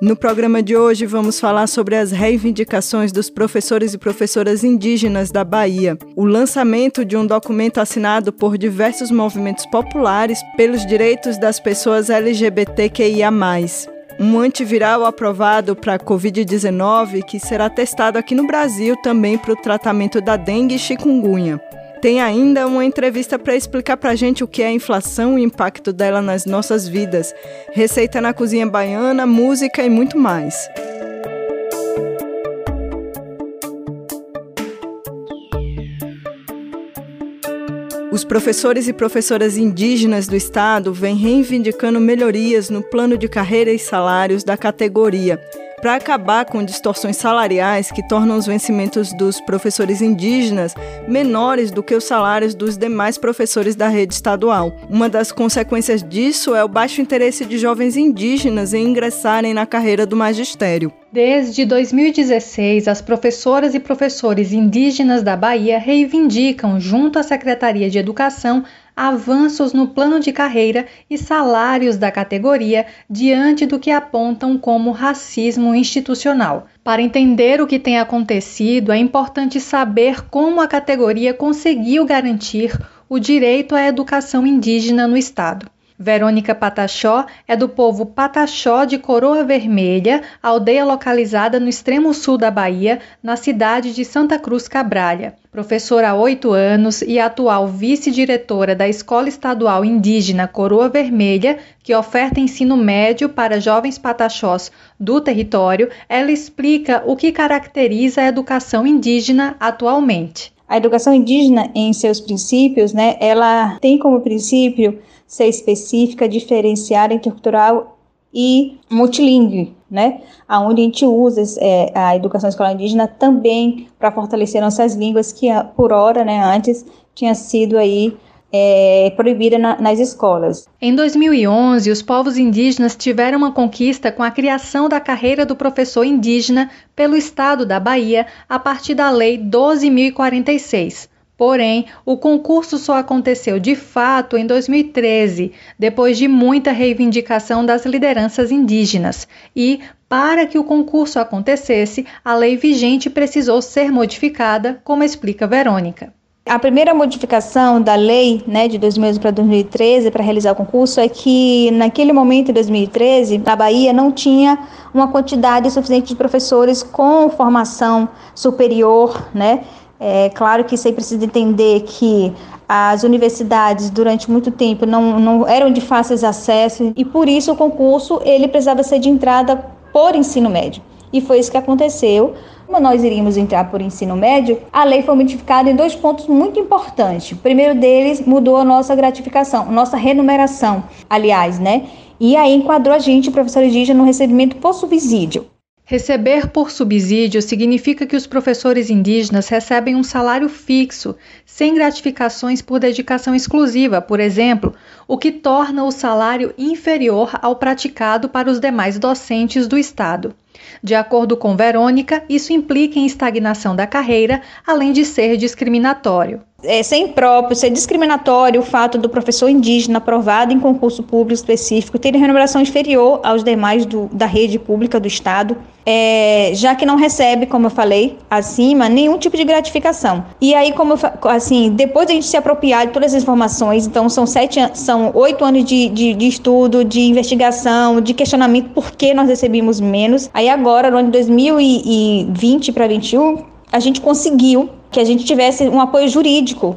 No programa de hoje, vamos falar sobre as reivindicações dos professores e professoras indígenas da Bahia, o lançamento de um documento assinado por diversos movimentos populares pelos direitos das pessoas LGBTQIA, um antiviral aprovado para a Covid-19 que será testado aqui no Brasil também para o tratamento da dengue e chikungunya. Tem ainda uma entrevista para explicar para a gente o que é a inflação e o impacto dela nas nossas vidas, receita na cozinha baiana, música e muito mais. Os professores e professoras indígenas do estado vêm reivindicando melhorias no plano de carreira e salários da categoria para acabar com distorções salariais que tornam os vencimentos dos professores indígenas menores do que os salários dos demais professores da rede estadual. Uma das consequências disso é o baixo interesse de jovens indígenas em ingressarem na carreira do magistério. Desde 2016, as professoras e professores indígenas da Bahia reivindicam, junto à Secretaria de Educação, avanços no plano de carreira e salários da categoria diante do que apontam como racismo institucional. Para entender o que tem acontecido, é importante saber como a categoria conseguiu garantir o direito à educação indígena no Estado. Verônica Pataxó é do povo Pataxó de Coroa Vermelha, aldeia localizada no extremo sul da Bahia, na cidade de Santa Cruz Cabralha. Professora há oito anos e atual vice-diretora da Escola Estadual Indígena Coroa Vermelha, que oferta ensino médio para jovens pataxós do território, ela explica o que caracteriza a educação indígena atualmente. A educação indígena, em seus princípios, né, ela tem como princípio ser específica, diferenciada, intercultural e multilingüe, né? Aonde a gente usa é, a educação escolar indígena também para fortalecer nossas línguas que por hora, né, antes tinha sido aí é, proibida na, nas escolas. Em 2011, os povos indígenas tiveram uma conquista com a criação da carreira do professor indígena pelo estado da Bahia a partir da Lei 12.046. Porém, o concurso só aconteceu de fato em 2013, depois de muita reivindicação das lideranças indígenas. E, para que o concurso acontecesse, a lei vigente precisou ser modificada, como explica Verônica. A primeira modificação da lei né, de 2011 para 2013 para realizar o concurso é que, naquele momento, em 2013, na Bahia não tinha uma quantidade suficiente de professores com formação superior, né? É claro que você precisa entender que as universidades durante muito tempo não, não eram de fácil acesso e por isso o concurso ele precisava ser de entrada por ensino médio. E foi isso que aconteceu. Como nós iríamos entrar por ensino médio, a lei foi modificada em dois pontos muito importantes. O primeiro deles mudou a nossa gratificação, nossa remuneração, aliás, né? E aí enquadrou a gente, professor indígena, no recebimento por subsídio. Receber por subsídio significa que os professores indígenas recebem um salário fixo, sem gratificações por dedicação exclusiva, por exemplo, o que torna o salário inferior ao praticado para os demais docentes do Estado. De acordo com Verônica, isso implica em estagnação da carreira, além de ser discriminatório é sem próprio, ser discriminatório o fato do professor indígena aprovado em concurso público específico ter remuneração inferior aos demais do, da rede pública do Estado, é, já que não recebe, como eu falei acima, nenhum tipo de gratificação. E aí, como eu, assim, depois de a gente se apropriar de todas as informações, então são sete, são oito anos de, de, de estudo, de investigação, de questionamento por que nós recebemos menos. Aí agora, no ano de 2020 para 2021, a gente conseguiu que a gente tivesse um apoio jurídico.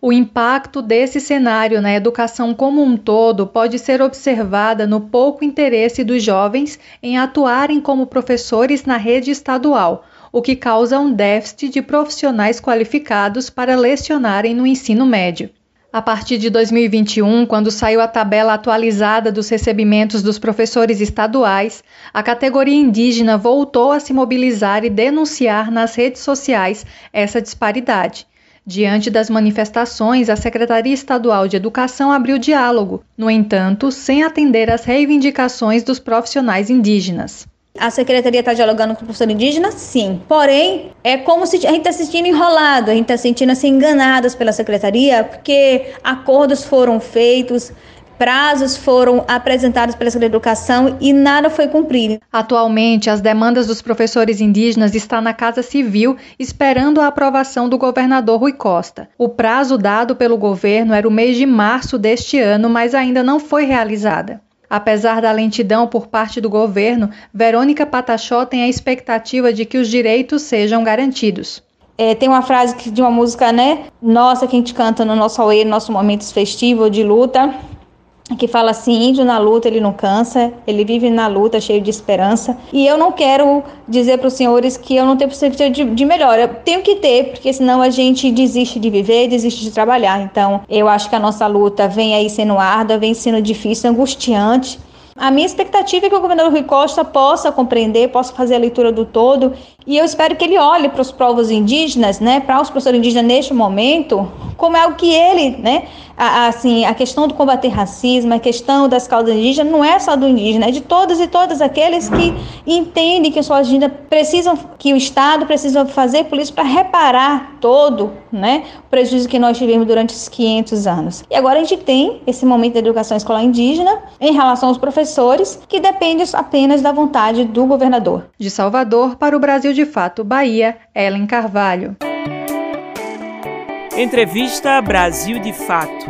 O impacto desse cenário na educação como um todo pode ser observada no pouco interesse dos jovens em atuarem como professores na rede estadual, o que causa um déficit de profissionais qualificados para lecionarem no ensino médio. A partir de 2021, quando saiu a tabela atualizada dos recebimentos dos professores estaduais, a categoria indígena voltou a se mobilizar e denunciar nas redes sociais essa disparidade. Diante das manifestações, a Secretaria Estadual de Educação abriu diálogo, no entanto, sem atender às reivindicações dos profissionais indígenas. A secretaria está dialogando com o professor indígena? Sim. Porém, é como se a gente está se sentindo enrolado, a gente está se sentindo assim enganados pela secretaria, porque acordos foram feitos, prazos foram apresentados pela Secretaria de Educação e nada foi cumprido. Atualmente, as demandas dos professores indígenas estão na Casa Civil esperando a aprovação do governador Rui Costa. O prazo dado pelo governo era o mês de março deste ano, mas ainda não foi realizada. Apesar da lentidão por parte do governo, Verônica Patachó tem a expectativa de que os direitos sejam garantidos. É, tem uma frase de uma música, né? Nossa, que a gente canta no nosso Aue, no nosso momento festivo de luta, que fala assim: índio na luta ele não cansa, ele vive na luta cheio de esperança. E eu não quero dizer para os senhores que eu não tenho perspectiva de, de melhor. Eu tenho que ter, porque senão a gente desiste de viver, desiste de trabalhar. Então, eu acho que a nossa luta vem aí sendo árdua, vem sendo difícil, angustiante. A minha expectativa é que o governador Rui Costa possa compreender, possa fazer a leitura do todo, e eu espero que ele olhe para os povos indígenas, né, para os professores indígenas neste momento, como é o que ele, né, a, assim, a questão do combater racismo, a questão das causas indígenas, não é só do indígena, é de todos e todas aqueles que entendem que os indígenas precisam, que o Estado precisa fazer por isso para reparar todo né, o prejuízo que nós tivemos durante esses 500 anos. E agora a gente tem esse momento da educação escolar indígena em relação aos professores, que depende apenas da vontade do governador. De Salvador para o Brasil de Fato, Bahia, Ellen Carvalho. Entrevista Brasil de Fato.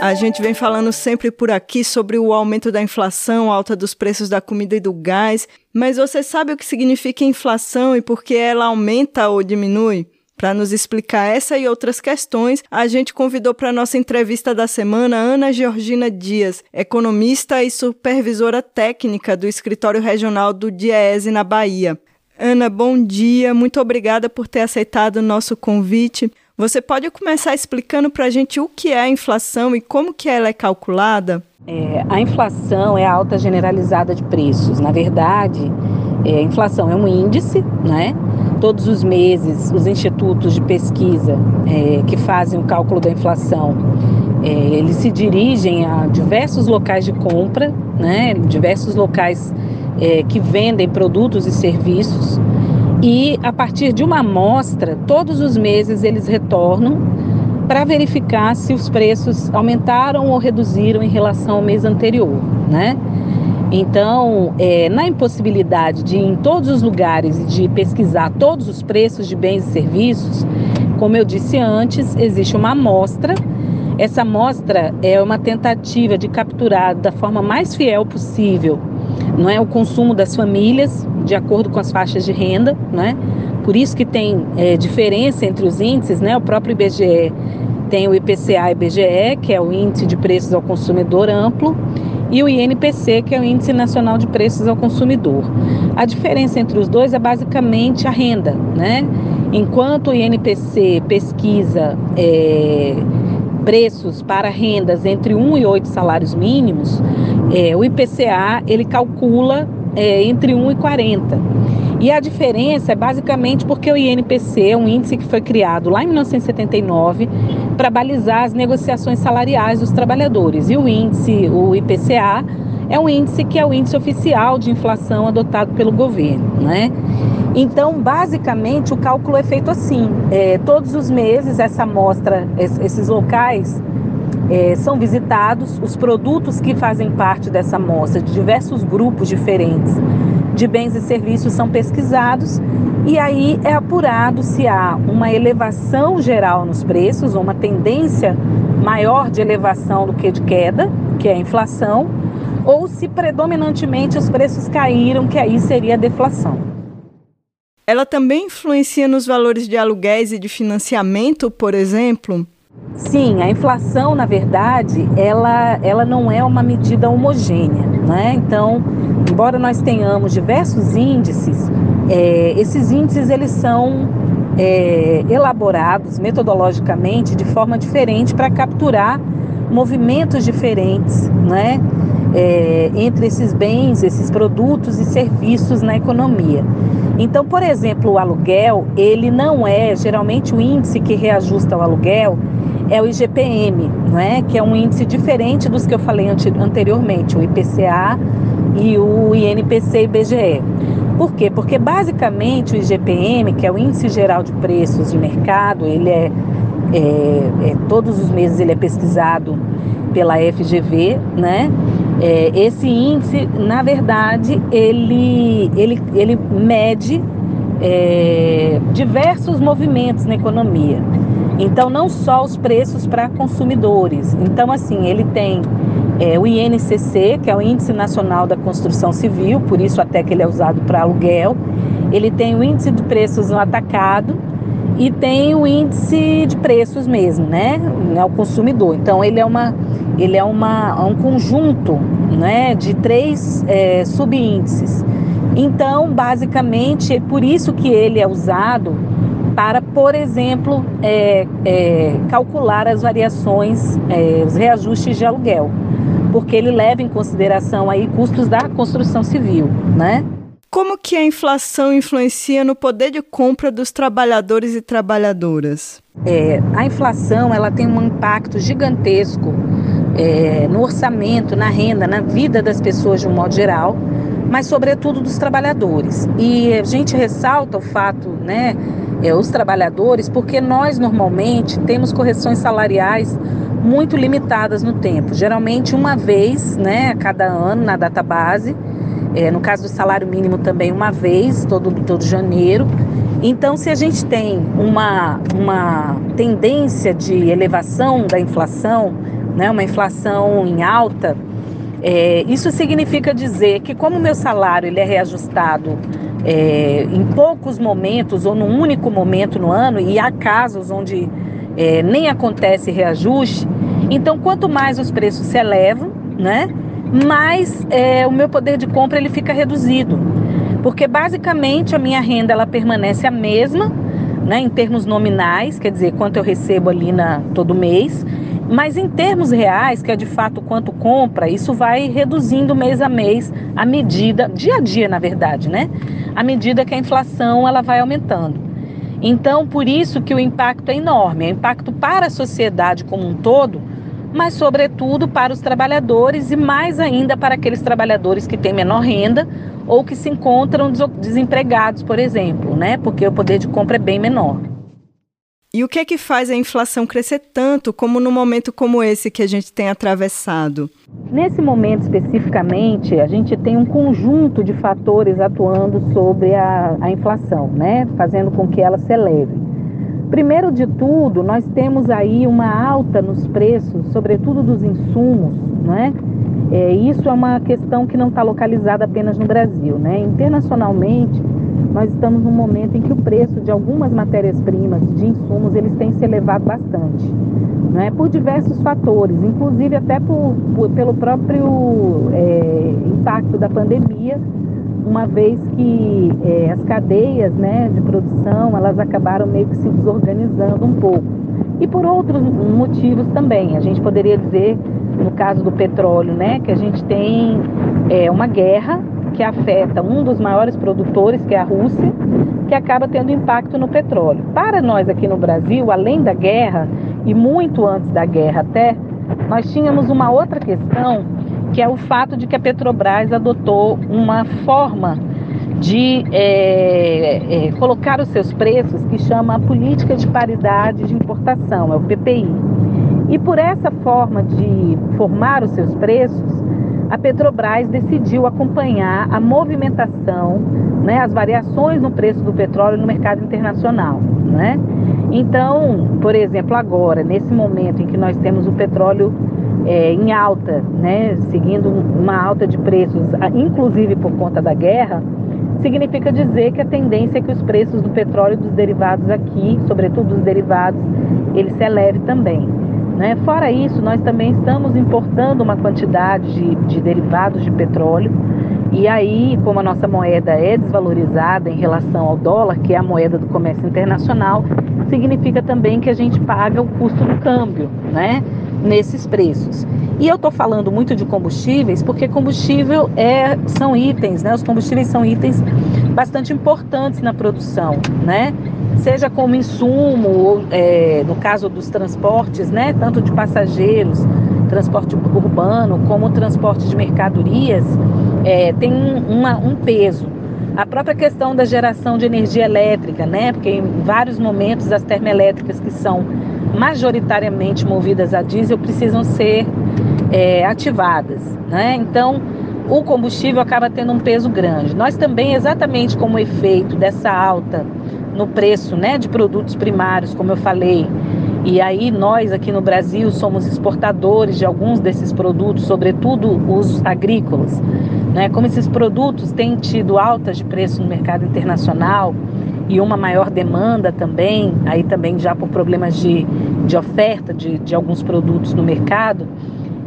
A gente vem falando sempre por aqui sobre o aumento da inflação, alta dos preços da comida e do gás, mas você sabe o que significa inflação e por que ela aumenta ou diminui? Para nos explicar essa e outras questões, a gente convidou para nossa entrevista da semana Ana Georgina Dias, economista e supervisora técnica do Escritório Regional do DIEESE na Bahia. Ana, bom dia, muito obrigada por ter aceitado o nosso convite. Você pode começar explicando para a gente o que é a inflação e como que ela é calculada? É, a inflação é a alta generalizada de preços. Na verdade, é, a inflação é um índice, né? Todos os meses, os institutos de pesquisa é, que fazem o cálculo da inflação, é, eles se dirigem a diversos locais de compra, né? Diversos locais é, que vendem produtos e serviços. E a partir de uma amostra, todos os meses eles retornam para verificar se os preços aumentaram ou reduziram em relação ao mês anterior, né? Então, é, na impossibilidade de ir em todos os lugares e de pesquisar todos os preços de bens e serviços, como eu disse antes, existe uma amostra. Essa amostra é uma tentativa de capturar da forma mais fiel possível não é o consumo das famílias de acordo com as faixas de renda, né? Por isso que tem é, diferença entre os índices, né? O próprio IBGE tem o IPCA IBGE, que é o índice de preços ao consumidor amplo, e o INPC, que é o Índice Nacional de Preços ao Consumidor. A diferença entre os dois é basicamente a renda, né? Enquanto o INPC pesquisa é, preços para rendas entre 1 e 8 salários mínimos, é, o IPCA ele calcula é, entre 1 e 40. E a diferença é basicamente porque o INPC é um índice que foi criado lá em 1979 para balizar as negociações salariais dos trabalhadores. E o índice, o IPCA, é um índice que é o índice oficial de inflação adotado pelo governo, né? Então, basicamente, o cálculo é feito assim: é, todos os meses, essa amostra, esses locais é, são visitados, os produtos que fazem parte dessa amostra, de diversos grupos diferentes de bens e serviços, são pesquisados e aí é apurado se há uma elevação geral nos preços, ou uma tendência maior de elevação do que de queda, que é a inflação, ou se predominantemente os preços caíram, que aí seria a deflação. ela também influencia nos valores de aluguéis e de financiamento, por exemplo? Sim, a inflação, na verdade, ela, ela não é uma medida homogênea. Né? Então, embora nós tenhamos diversos índices, é, esses índices eles são é, elaborados metodologicamente de forma diferente para capturar movimentos diferentes né? É, entre esses bens, esses produtos e serviços na economia. Então, por exemplo, o aluguel, ele não é, geralmente o índice que reajusta o aluguel é o IGPM, não é? que é um índice diferente dos que eu falei anteriormente, o IPCA e o INPC e IBGE. Por quê? Porque basicamente o IGPM, que é o Índice Geral de Preços de Mercado, ele é, é, é todos os meses ele é pesquisado pela FGV, né? É, esse índice, na verdade, ele, ele, ele mede é, diversos movimentos na economia. Então, não só os preços para consumidores. Então, assim, ele tem é, o INCC, que é o Índice Nacional da Construção Civil, por isso até que ele é usado para aluguel. Ele tem o índice de preços no atacado e tem o índice de preços mesmo, né, ao consumidor. Então ele é uma ele é uma um conjunto, né, de três é, subíndices. Então, basicamente, é por isso que ele é usado para, por exemplo, é, é, calcular as variações, é, os reajustes de aluguel, porque ele leva em consideração aí custos da construção civil, né? Como que a inflação influencia no poder de compra dos trabalhadores e trabalhadoras? É, a inflação ela tem um impacto gigantesco é, no orçamento, na renda, na vida das pessoas de um modo geral, mas sobretudo dos trabalhadores. E a gente ressalta o fato, né, é, os trabalhadores, porque nós normalmente temos correções salariais muito limitadas no tempo, geralmente uma vez, né, a cada ano na data base. É, no caso do salário mínimo também uma vez, todo, todo janeiro. Então, se a gente tem uma, uma tendência de elevação da inflação, né, uma inflação em alta, é, isso significa dizer que como o meu salário ele é reajustado é, em poucos momentos ou num único momento no ano, e há casos onde é, nem acontece reajuste, então quanto mais os preços se elevam, né, mais é, o meu poder de compra ele fica reduzido. Porque basicamente a minha renda ela permanece a mesma, né, em termos nominais, quer dizer, quanto eu recebo ali na, todo mês, mas em termos reais, que é de fato quanto compra, isso vai reduzindo mês a mês à medida, dia a dia, na verdade, né? À medida que a inflação ela vai aumentando. Então, por isso que o impacto é enorme, é impacto para a sociedade como um todo, mas sobretudo para os trabalhadores e mais ainda para aqueles trabalhadores que têm menor renda ou que se encontram desempregados, por exemplo, né? Porque o poder de compra é bem menor. E o que é que faz a inflação crescer tanto como no momento como esse que a gente tem atravessado? Nesse momento especificamente, a gente tem um conjunto de fatores atuando sobre a, a inflação, né? fazendo com que ela se eleve. Primeiro de tudo, nós temos aí uma alta nos preços, sobretudo dos insumos, né? É, isso é uma questão que não está localizada apenas no Brasil, né? Internacionalmente, nós estamos num momento em que o preço de algumas matérias-primas, de insumos, eles têm se elevado bastante, né? por diversos fatores, inclusive até por, por pelo próprio é, impacto da pandemia, uma vez que é, as cadeias né, de produção elas acabaram meio que se desorganizando um pouco. E por outros motivos também, a gente poderia dizer, no caso do petróleo, né, que a gente tem é, uma guerra que afeta um dos maiores produtores, que é a Rússia, que acaba tendo impacto no petróleo. Para nós aqui no Brasil, além da guerra, e muito antes da guerra até, nós tínhamos uma outra questão, que é o fato de que a Petrobras adotou uma forma de é, é, colocar os seus preços que chama a política de paridade de importação, é o PPI. E por essa forma de formar os seus preços, a Petrobras decidiu acompanhar a movimentação, né, as variações no preço do petróleo no mercado internacional. Né? Então, por exemplo, agora, nesse momento em que nós temos o petróleo é, em alta, né, seguindo uma alta de preços, inclusive por conta da guerra, significa dizer que a tendência é que os preços do petróleo e dos derivados aqui, sobretudo dos derivados, ele se eleve também. Né? Fora isso, nós também estamos importando uma quantidade de, de derivados de petróleo. E aí, como a nossa moeda é desvalorizada em relação ao dólar, que é a moeda do comércio internacional, significa também que a gente paga o custo do câmbio, né? Nesses preços. E eu estou falando muito de combustíveis porque combustível é, são itens, né? Os combustíveis são itens bastante importantes na produção, né? Seja como insumo, ou, é, no caso dos transportes, né? Tanto de passageiros, transporte urbano, como transporte de mercadorias, é, tem uma, um peso. A própria questão da geração de energia elétrica, né? Porque em vários momentos as termoelétricas que são majoritariamente movidas a diesel precisam ser é, ativadas, né? Então o combustível acaba tendo um peso grande. Nós também, exatamente como efeito dessa alta no preço, né, de produtos primários, como eu falei, e aí nós aqui no Brasil somos exportadores de alguns desses produtos, sobretudo os agrícolas. Né? Como esses produtos têm tido altas de preço no mercado internacional e uma maior demanda também, aí também já por problemas de, de oferta de, de alguns produtos no mercado,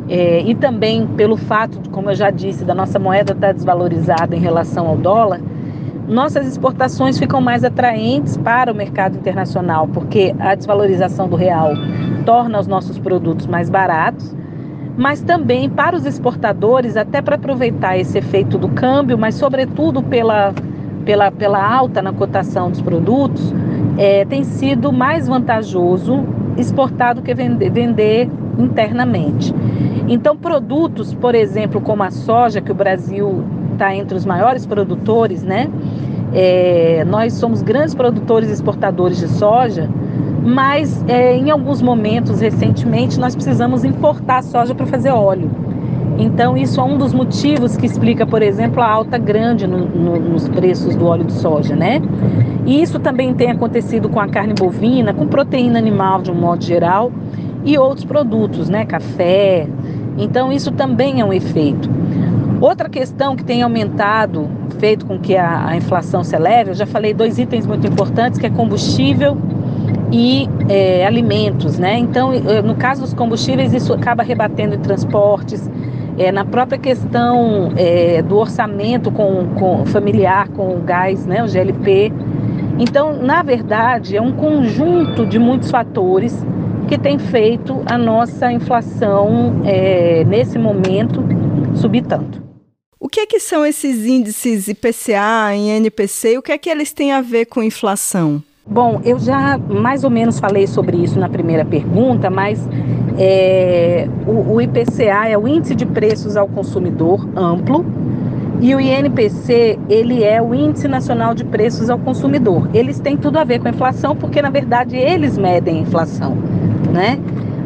é, e também pelo fato, como eu já disse, da nossa moeda estar desvalorizada em relação ao dólar, nossas exportações ficam mais atraentes para o mercado internacional, porque a desvalorização do real torna os nossos produtos mais baratos, mas também para os exportadores, até para aproveitar esse efeito do câmbio, mas sobretudo pela, pela, pela alta na cotação dos produtos, é, tem sido mais vantajoso exportar do que vender, vender internamente. Então, produtos, por exemplo, como a soja, que o Brasil está entre os maiores produtores, né? É, nós somos grandes produtores e exportadores de soja, mas é, em alguns momentos, recentemente, nós precisamos importar soja para fazer óleo. Então, isso é um dos motivos que explica, por exemplo, a alta grande no, no, nos preços do óleo de soja, né? E isso também tem acontecido com a carne bovina, com proteína animal de um modo geral e outros produtos, né? Café. Então, isso também é um efeito. Outra questão que tem aumentado, feito com que a, a inflação se eleve, eu já falei dois itens muito importantes, que é combustível e é, alimentos, né? Então, no caso dos combustíveis, isso acaba rebatendo em transportes, é, na própria questão é, do orçamento com, com, familiar com o gás, né, o GLP. Então, na verdade, é um conjunto de muitos fatores que tem feito a nossa inflação, é, nesse momento, subir tanto. Que é que são esses índices IPCA e NPC o que é que eles têm a ver com inflação? Bom, eu já mais ou menos falei sobre isso na primeira pergunta, mas é, o, o IPCA é o Índice de Preços ao Consumidor Amplo e o INPC, ele é o Índice Nacional de Preços ao Consumidor. Eles têm tudo a ver com a inflação, porque na verdade eles medem a inflação, né?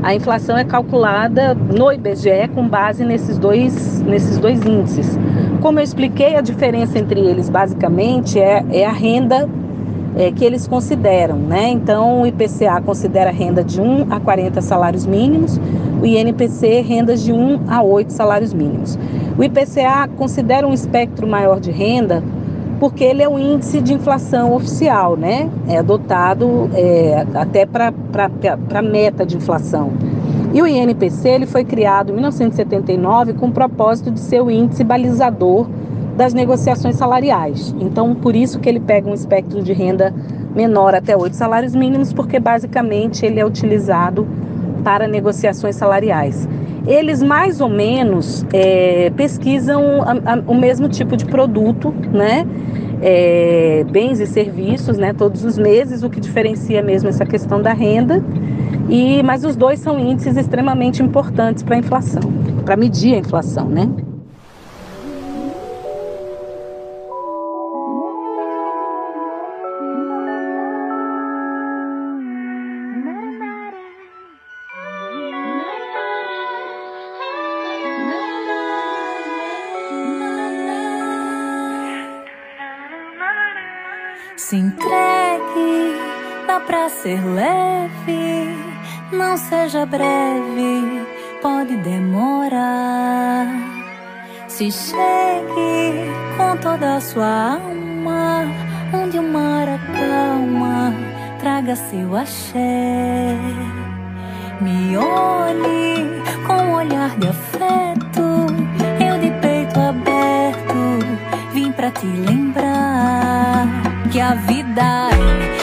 A inflação é calculada no IBGE com base nesses dois, nesses dois índices. Como eu expliquei, a diferença entre eles basicamente é, é a renda é, que eles consideram, né? Então, o IPCA considera renda de 1 a 40 salários mínimos, o INPC rendas de 1 a 8 salários mínimos. O IPCA considera um espectro maior de renda porque ele é um índice de inflação oficial, né? É adotado é, até para a meta de inflação. E o INPC ele foi criado em 1979 com o propósito de ser o índice balizador das negociações salariais. Então, por isso que ele pega um espectro de renda menor até oito salários mínimos, porque basicamente ele é utilizado para negociações salariais. Eles mais ou menos é, pesquisam a, a, o mesmo tipo de produto, né? é, bens e serviços, né, todos os meses, o que diferencia mesmo essa questão da renda. E mas os dois são índices extremamente importantes para a inflação, para medir a inflação, né? Se entregue, dá pra ser leve. Não seja breve, pode demorar. Se chegue com toda a sua alma, onde o mar acalma, traga seu axé. Me olhe com um olhar de afeto, eu de peito aberto, vim pra te lembrar que a vida é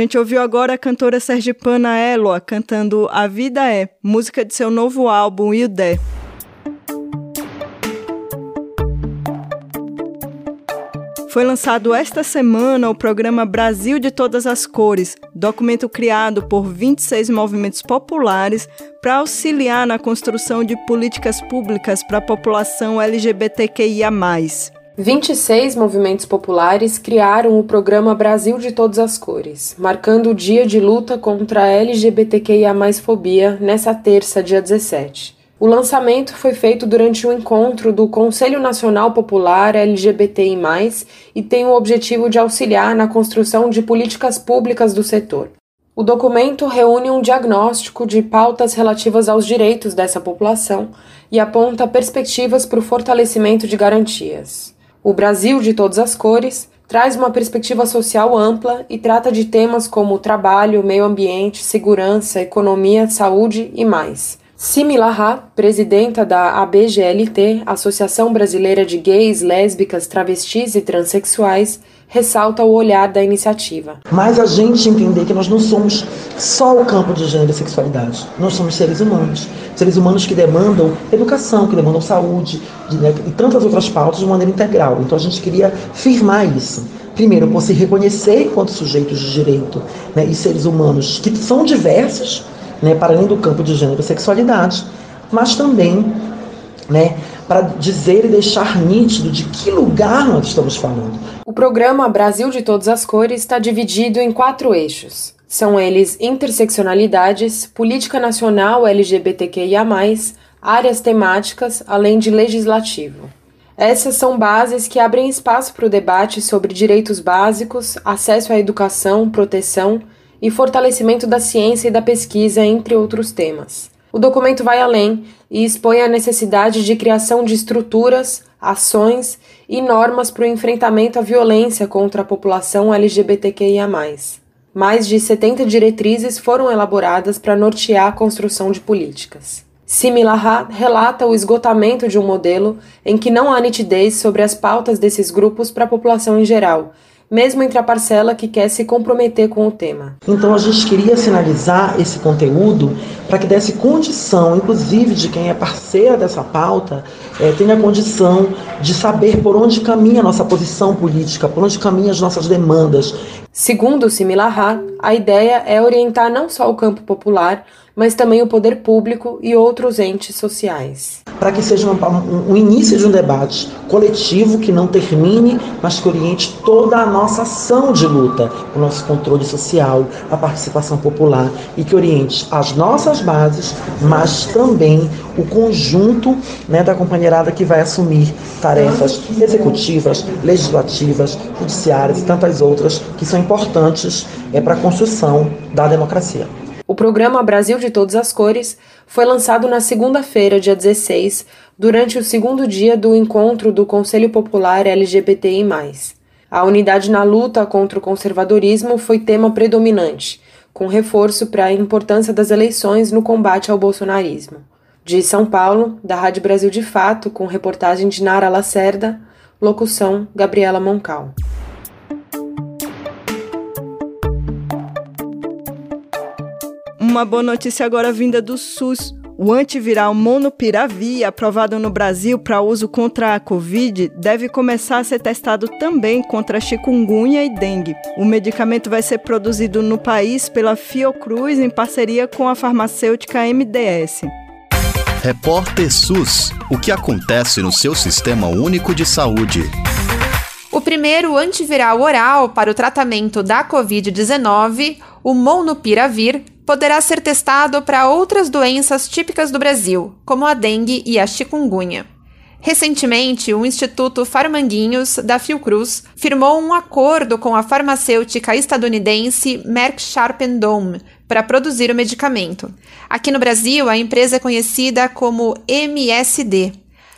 gente ouviu agora a cantora sergipana Eloa cantando A Vida É, música de seu novo álbum Ildé. Foi lançado esta semana o programa Brasil de Todas as Cores, documento criado por 26 movimentos populares para auxiliar na construção de políticas públicas para a população LGBTQIA. 26 movimentos populares criaram o programa Brasil de Todas as Cores, marcando o dia de luta contra a LGBTQIA+fobia nessa terça, dia 17. O lançamento foi feito durante o um encontro do Conselho Nacional Popular LGBTI+, e tem o objetivo de auxiliar na construção de políticas públicas do setor. O documento reúne um diagnóstico de pautas relativas aos direitos dessa população e aponta perspectivas para o fortalecimento de garantias. O Brasil de Todas as Cores traz uma perspectiva social ampla e trata de temas como trabalho, meio ambiente, segurança, economia, saúde e mais. Simi Lahá, presidenta da ABGLT, Associação Brasileira de Gays, Lésbicas, Travestis e Transsexuais, ressalta o olhar da iniciativa. Mas a gente entender que nós não somos só o campo de gênero e sexualidade, nós somos seres humanos. Seres humanos que demandam educação, que demandam saúde né, e tantas outras pautas de maneira integral. Então a gente queria firmar isso. Primeiro, por se reconhecer enquanto sujeitos de direito né, e seres humanos que são diversos, né, para além do campo de gênero e sexualidade, mas também né, para dizer e deixar nítido de que lugar nós estamos falando. O programa Brasil de Todas as Cores está dividido em quatro eixos. São eles interseccionalidades, política nacional LGBTQIA, áreas temáticas, além de legislativo. Essas são bases que abrem espaço para o debate sobre direitos básicos, acesso à educação, proteção e fortalecimento da ciência e da pesquisa, entre outros temas. O documento vai além e expõe a necessidade de criação de estruturas, ações e normas para o enfrentamento à violência contra a população LGBTQIA. Mais de 70 diretrizes foram elaboradas para nortear a construção de políticas. Similarra relata o esgotamento de um modelo em que não há nitidez sobre as pautas desses grupos para a população em geral, mesmo entre a parcela que quer se comprometer com o tema. Então a gente queria sinalizar esse conteúdo para que desse condição, inclusive de quem é parceira dessa pauta, é, tenha condição de saber por onde caminha a nossa posição política, por onde caminham as nossas demandas. Segundo Similarra, a ideia é orientar não só o campo popular, mas também o poder público e outros entes sociais. Para que seja um, um, um, início de um debate coletivo que não termine, mas que oriente toda a nossa ação de luta, o nosso controle social, a participação popular e que oriente as nossas bases, mas também o conjunto né, da companheirada que vai assumir tarefas executivas, legislativas, judiciárias e tantas outras que são importantes é, para a construção da democracia. O programa Brasil de Todas as Cores foi lançado na segunda-feira, dia 16, durante o segundo dia do encontro do Conselho Popular LGBTI. A unidade na luta contra o conservadorismo foi tema predominante, com reforço para a importância das eleições no combate ao bolsonarismo. De São Paulo, da Rádio Brasil de Fato, com reportagem de Nara Lacerda, locução Gabriela Moncal. Uma boa notícia agora vinda do SUS. O antiviral Monopiravir, aprovado no Brasil para uso contra a Covid, deve começar a ser testado também contra chikungunya e dengue. O medicamento vai ser produzido no país pela Fiocruz em parceria com a farmacêutica MDS. Repórter SUS: O que acontece no seu sistema único de saúde? O primeiro antiviral oral para o tratamento da Covid-19, o Molnupiravir, poderá ser testado para outras doenças típicas do Brasil, como a dengue e a chikungunya. Recentemente, o Instituto Farmanguinhos, da Fiocruz, firmou um acordo com a farmacêutica estadunidense Merck Sharp Dohme para produzir o medicamento. Aqui no Brasil, a empresa é conhecida como MSD.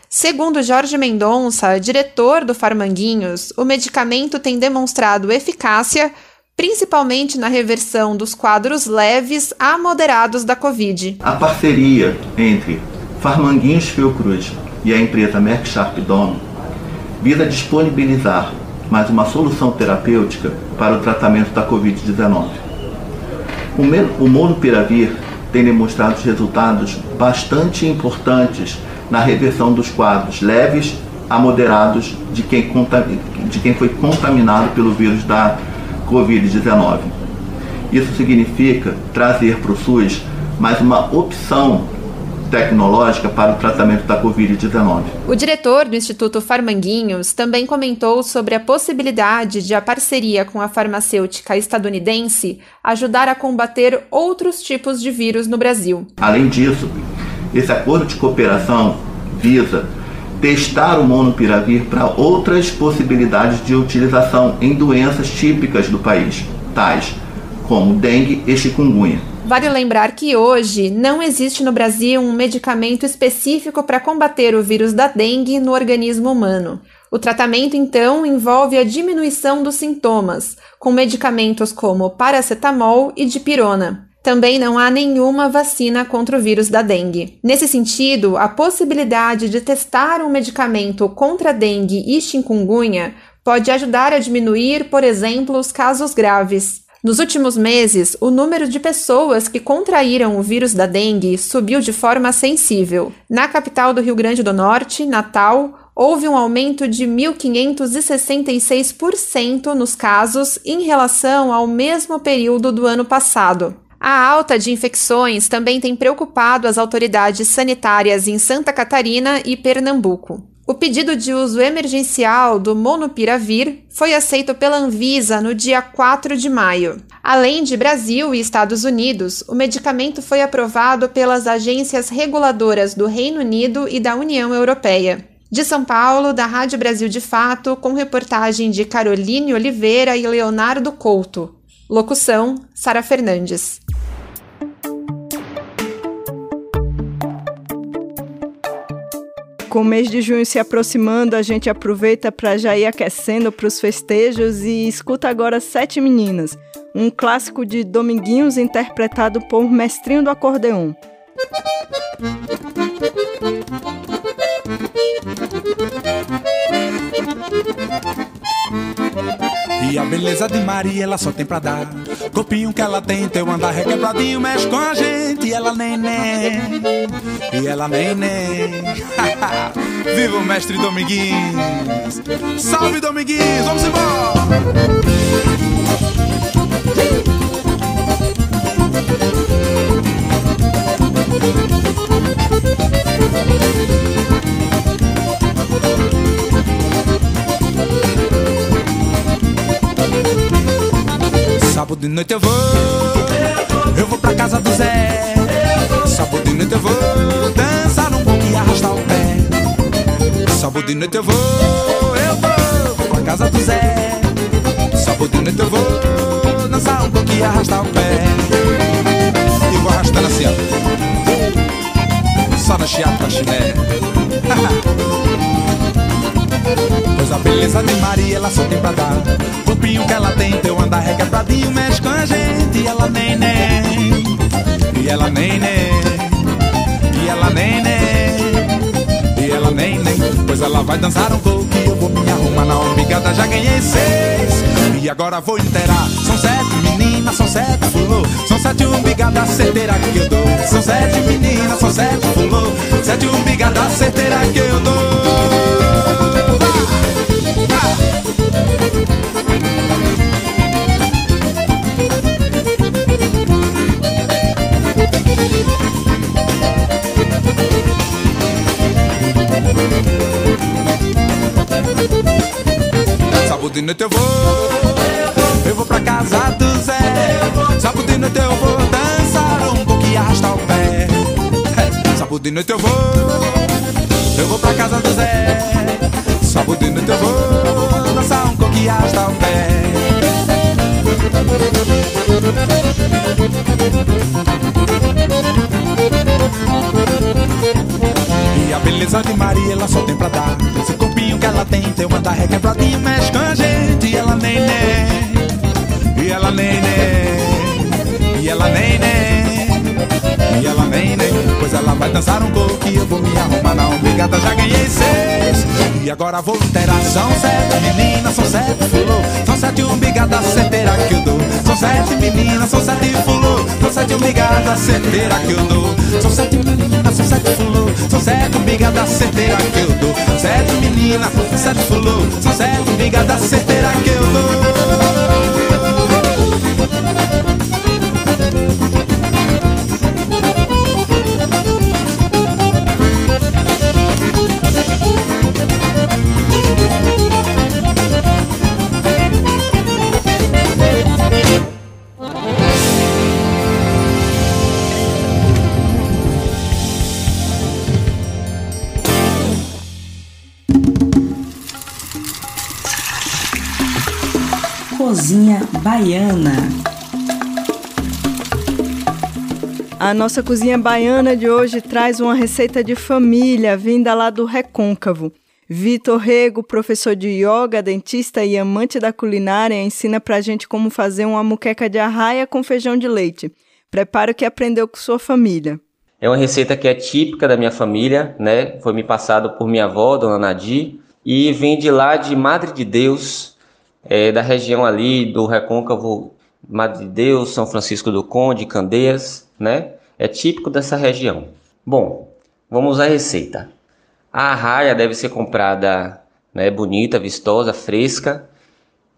Segundo Jorge Mendonça, diretor do Farmanguinhos, o medicamento tem demonstrado eficácia principalmente na reversão dos quadros leves a moderados da Covid. A parceria entre Farmanguinhos Fiocruz e a empresa Merck Sharp Dome visa disponibilizar mais uma solução terapêutica para o tratamento da Covid-19. O Molnupiravir tem demonstrado resultados bastante importantes na reversão dos quadros leves a moderados de quem, de quem foi contaminado pelo vírus da Covid-19. Isso significa trazer para o SUS mais uma opção tecnológica para o tratamento da Covid-19. O diretor do Instituto Farmanguinhos também comentou sobre a possibilidade de a parceria com a farmacêutica estadunidense ajudar a combater outros tipos de vírus no Brasil. Além disso, esse acordo de cooperação visa testar o monopiravir para outras possibilidades de utilização em doenças típicas do país, tais como dengue e chikungunya. Vale lembrar que hoje não existe no Brasil um medicamento específico para combater o vírus da dengue no organismo humano. O tratamento, então, envolve a diminuição dos sintomas, com medicamentos como paracetamol e dipirona. Também não há nenhuma vacina contra o vírus da dengue. Nesse sentido, a possibilidade de testar um medicamento contra dengue e chikungunya pode ajudar a diminuir, por exemplo, os casos graves. Nos últimos meses, o número de pessoas que contraíram o vírus da dengue subiu de forma sensível. Na capital do Rio Grande do Norte, Natal, houve um aumento de 1.566% nos casos em relação ao mesmo período do ano passado. A alta de infecções também tem preocupado as autoridades sanitárias em Santa Catarina e Pernambuco. O pedido de uso emergencial do Monopiravir foi aceito pela Anvisa no dia 4 de maio. Além de Brasil e Estados Unidos, o medicamento foi aprovado pelas agências reguladoras do Reino Unido e da União Europeia. De São Paulo, da Rádio Brasil de Fato, com reportagem de Caroline Oliveira e Leonardo Couto. Locução: Sara Fernandes. Com o mês de junho se aproximando, a gente aproveita para já ir aquecendo para os festejos e escuta agora Sete Meninas, um clássico de Dominguinhos interpretado por Mestrinho do Acordeon. E a beleza de Maria ela só tem pra dar. Corpinho que ela tem, teu andar requebradinho, mexe com a gente. E ela nem nem, e ela nem nem. Viva o mestre Dominguinhos! Salve Dominguinhos, vamos embora! Sábado de noite eu vou, eu vou pra casa do Zé. Sábado de noite eu vou dançar um pouco e arrastar o pé. Sábado de noite eu vou, eu vou, pra casa do Zé. Sábado de noite eu vou dançar um pouco e arrastar o pé. E vou arrastando assim, ó. Só na chiata, chiné. Pois a beleza de Maria ela só tem pra dar Corpinho que ela tem, teu andar requebradinho Mexe com a gente. E ela nem nem E ela nem nem E ela nem nem E ela nem nem Pois ela vai dançar um pouco e eu vou me arrumar na ombigada Já ganhei seis e agora vou inteirar. São sete meninas, são sete fulô. São sete umbigadas certeira que eu dou. São sete meninas, são sete fulô. Sete umbigadas certeira que eu dou Sábado de noite eu vou, eu vou pra casa do Zé. Sábado de noite eu vou dançar um pouco e arrastar o pé. Sábado de noite eu vou, eu vou pra casa do Zé. Sábado de noite eu vou dançar um pouco e arrastar o pé. Beleza de Maria ela só tem pra dar. Esse corpinho que ela tem, teu andar requebradinho Mexe com a gente. E ela nem nem E ela nem nem E ela nem nem E ela nem nem Pois ela vai dançar um pouco e eu vou me arrumar na obrigada. Já ganhei seis. E agora vou inteirar São sete. Meninas, são sete fulô. São sete umbigadas certeira que eu dou. São sete meninas, são sete fulô. São sete umbigadas certeira que eu dou. São sete meninas, são sete fulô. São sete umbigadas certeira que eu dou. Sete meninas, sete fulô. São sete umbigadas certeira que eu dou Baiana. A nossa cozinha baiana de hoje traz uma receita de família vinda lá do Recôncavo. Vitor Rego, professor de yoga, dentista e amante da culinária, ensina pra gente como fazer uma muqueca de arraia com feijão de leite. Prepara o que aprendeu com sua família. É uma receita que é típica da minha família, né? Foi me passado por minha avó, dona Nadir, e vem de lá de Madre de Deus, é, da região ali do Recôncavo, Madre de Deus, São Francisco do Conde, Candeias, né? É típico dessa região. Bom, vamos à receita. A arraia deve ser comprada né, bonita, vistosa, fresca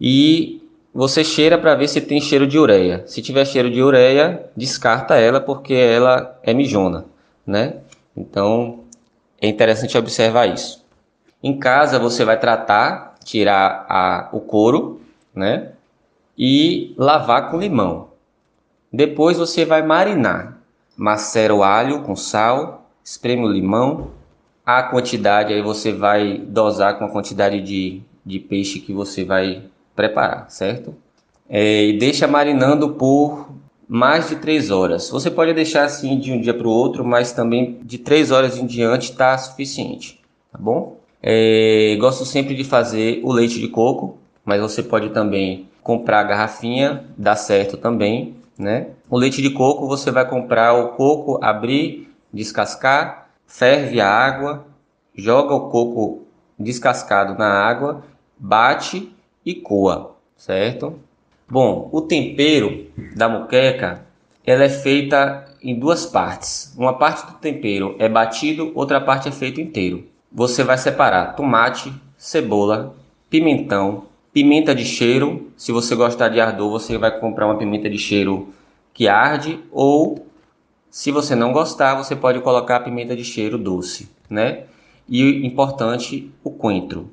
e você cheira para ver se tem cheiro de ureia. Se tiver cheiro de ureia, descarta ela porque ela é mijona, né? Então é interessante observar isso. Em casa você vai tratar, tirar a, o couro, né? E lavar com limão. Depois você vai marinar. Macera o alho com sal, espreme o limão. A quantidade aí você vai dosar com a quantidade de, de peixe que você vai preparar, certo? é, e deixa marinando por mais de 3 horas. Você pode deixar assim de um dia para o outro, mas também de 3 horas em diante está suficiente, tá bom? É, gosto sempre de fazer o leite de coco, mas você pode também comprar a garrafinha, dá certo também, né? O leite de coco você vai comprar o coco, abrir, descascar, ferve a água, joga o coco descascado na água, bate e coa, certo? Bom, o tempero da muqueca ela é feita em duas partes. Uma parte do tempero é batido, outra parte é feito inteiro. Você vai separar tomate, cebola, pimentão, pimenta de cheiro. Se você gostar de ardor, você vai comprar uma pimenta de cheiro que arde ou se você não gostar, você pode colocar a pimenta de cheiro doce, né? E importante, o coentro.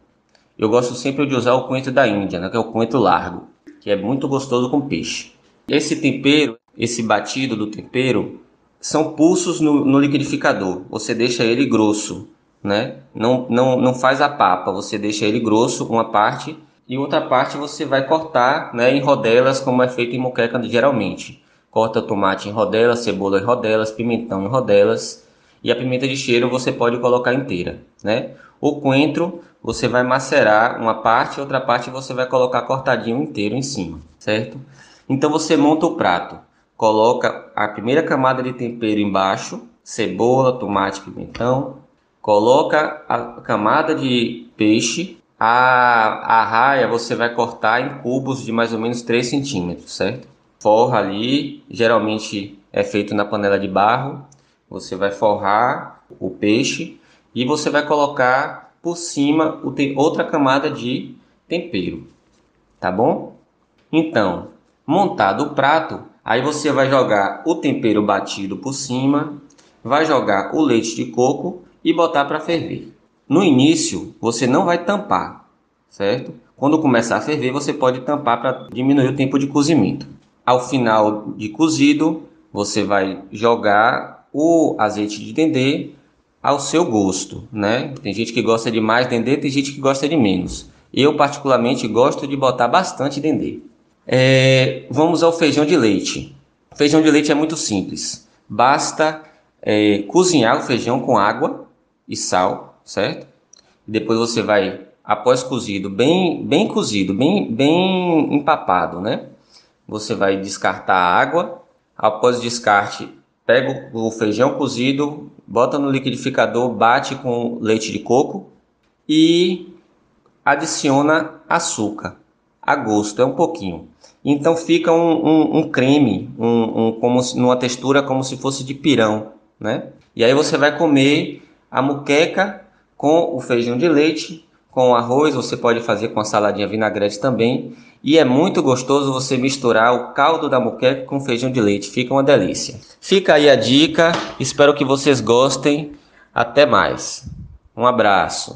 Eu gosto sempre de usar o coentro da Índia, né, que é o coentro largo, que é muito gostoso com peixe. Esse tempero, esse batido do tempero, são pulsos no, no liquidificador. Você deixa ele grosso, né? Não, não, não faz a papa, você deixa ele grosso, uma parte, e outra parte você vai cortar né, em rodelas, como é feito em moqueca geralmente. Corta tomate em rodelas, cebola em rodelas, pimentão em rodelas, e a pimenta de cheiro você pode colocar inteira, né? O coentro você vai macerar uma parte, outra parte você vai colocar cortadinho inteiro em cima, certo? Então você monta o prato, coloca a primeira camada de tempero embaixo, cebola, tomate, pimentão, coloca a camada de peixe, a, a raia você vai cortar em cubos de mais ou menos 3 centímetros, certo? Forra ali, geralmente é feito na panela de barro, você vai forrar o peixe e você vai colocar por cima outra camada de tempero, tá bom? Então, montado o prato, aí você vai jogar o tempero batido por cima, vai jogar o leite de coco e botar para ferver. No início, você não vai tampar, certo? Quando começar a ferver, você pode tampar para diminuir o tempo de cozimento. Ao final de cozido, você vai jogar o azeite de dendê ao seu gosto, né? Tem gente que gosta de mais dendê, tem gente que gosta de menos. Eu particularmente gosto de botar bastante dendê. É, vamos ao feijão de leite. Feijão de leite é muito simples. Basta é, cozinhar o feijão com água e sal, certo? Depois você vai, após cozido, bem, bem cozido, bem, bem empapado, né? Você vai descartar a água. Após descarte, pega o feijão cozido, bota no liquidificador, bate com leite de coco e adiciona açúcar a gosto, é um pouquinho. Então fica um, um, um creme, um, um, como se, numa textura como se fosse de pirão, né? E aí você vai comer a muqueca com o feijão de leite, com arroz, você pode fazer com a saladinha vinagrete também. E é muito gostoso você misturar o caldo da moqueca com feijão de leite, fica uma delícia. Fica aí a dica, espero que vocês gostem. Até mais. Um abraço.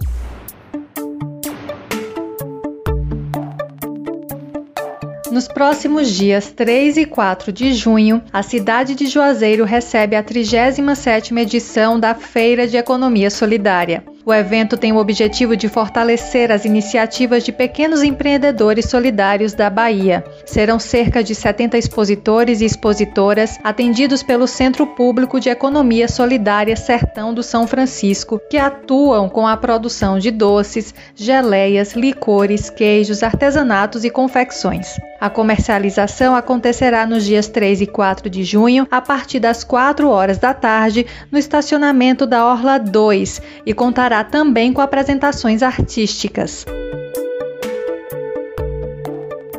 Nos próximos dias 3 e 4 de junho, a cidade de Juazeiro recebe a 37ª edição da Feira de Economia Solidária. O evento tem o objetivo de fortalecer as iniciativas de pequenos empreendedores solidários da Bahia. Serão cerca de 70 expositores e expositoras atendidos pelo Centro Público de Economia Solidária Sertão do São Francisco, que atuam com a produção de doces, geleias, licores, queijos, artesanatos e confecções. A comercialização acontecerá nos dias 3 e 4 de junho, a partir das 4 horas da tarde, no estacionamento da Orla 2 e contará contará também com apresentações artísticas.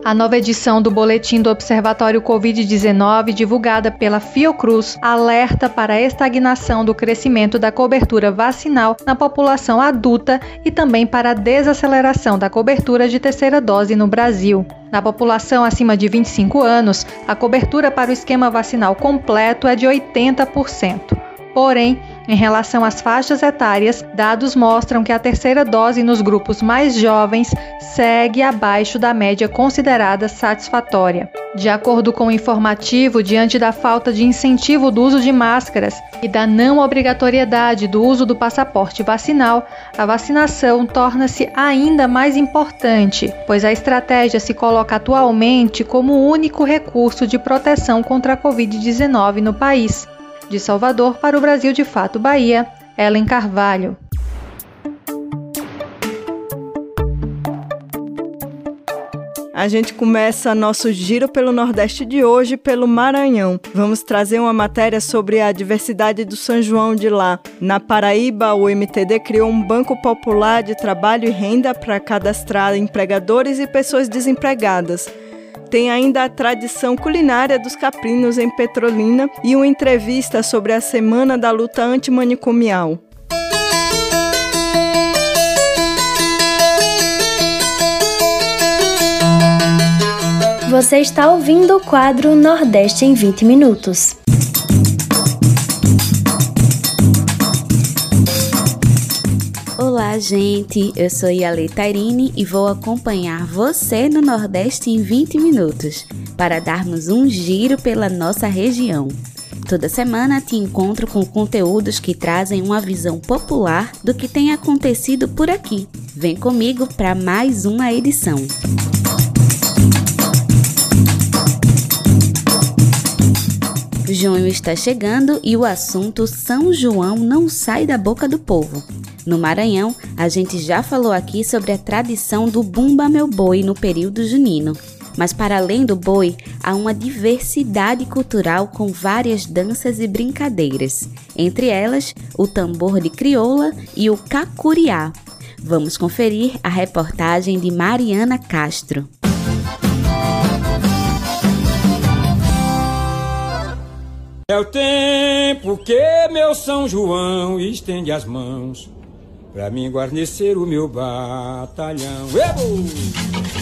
A nova edição do Boletim do Observatório Covid-19, divulgada pela Fiocruz, alerta para a estagnação do crescimento da cobertura vacinal na população adulta e também para a desaceleração da cobertura de terceira dose no Brasil. Na população acima de 25 anos, a cobertura para o esquema vacinal completo é de 80%. Porém, Em relação às faixas etárias, dados mostram que a terceira dose nos grupos mais jovens segue abaixo da média considerada satisfatória. De acordo com o informativo, diante da falta de incentivo do uso de máscaras e da não obrigatoriedade do uso do passaporte vacinal, a vacinação torna-se ainda mais importante, pois a estratégia se coloca atualmente como o único recurso de proteção contra a Covid-19 no país. De Salvador para o Brasil de Fato Bahia, Ellen Carvalho. A gente começa nosso giro pelo Nordeste de hoje pelo Maranhão. Vamos trazer uma matéria sobre a diversidade do São João de lá. Na Paraíba, o MTD criou um banco popular de trabalho e renda para cadastrar empregadores e pessoas desempregadas. Tem ainda a tradição culinária dos caprinos em Petrolina e uma entrevista sobre a Semana da Luta Antimanicomial. Você está ouvindo o quadro Nordeste em 20 Minutos. Gente. Eu sou Yale Tairine e vou acompanhar você no Nordeste em 20 minutos para darmos um giro pela nossa região. Toda semana te encontro com conteúdos que trazem uma visão popular do que tem acontecido por aqui. Vem comigo para mais uma edição. Junho está chegando e o assunto São João não sai da boca do povo. No Maranhão, a gente já falou aqui sobre a tradição do Bumba Meu Boi no período junino. Mas para além do boi, há uma diversidade cultural com várias danças e brincadeiras, entre elas o tambor de crioula e o cacuriá. Vamos conferir a reportagem de Mariana Castro. É o tempo que meu São João estende as mãos Pra mim guarnecer o meu batalhão.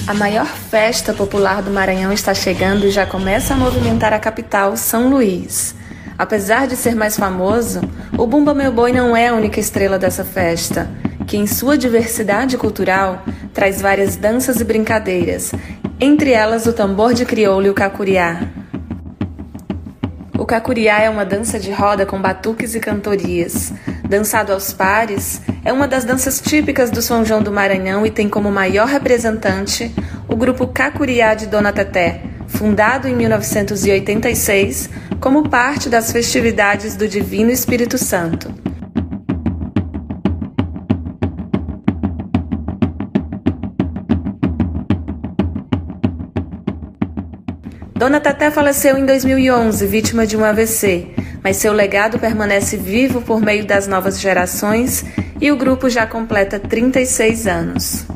A maior festa popular do Maranhão está chegando e já começa a movimentar a capital, São Luís. Apesar de ser mais famoso, o Bumba Meu Boi não é a única estrela dessa festa, que em sua diversidade cultural traz várias danças e brincadeiras, entre elas o tambor de crioulo e o cacuriá. O cacuriá é uma dança de roda com batuques e cantorias. Dançado aos pares, é uma das danças típicas do São João do Maranhão e tem como maior representante o grupo Cacuriá de Dona Teté, fundado em 1986 como parte das festividades do Divino Espírito Santo. Dona Teté faleceu em 2011, vítima de um AVC, mas seu legado permanece vivo por meio das novas gerações e o grupo já completa 36 anos.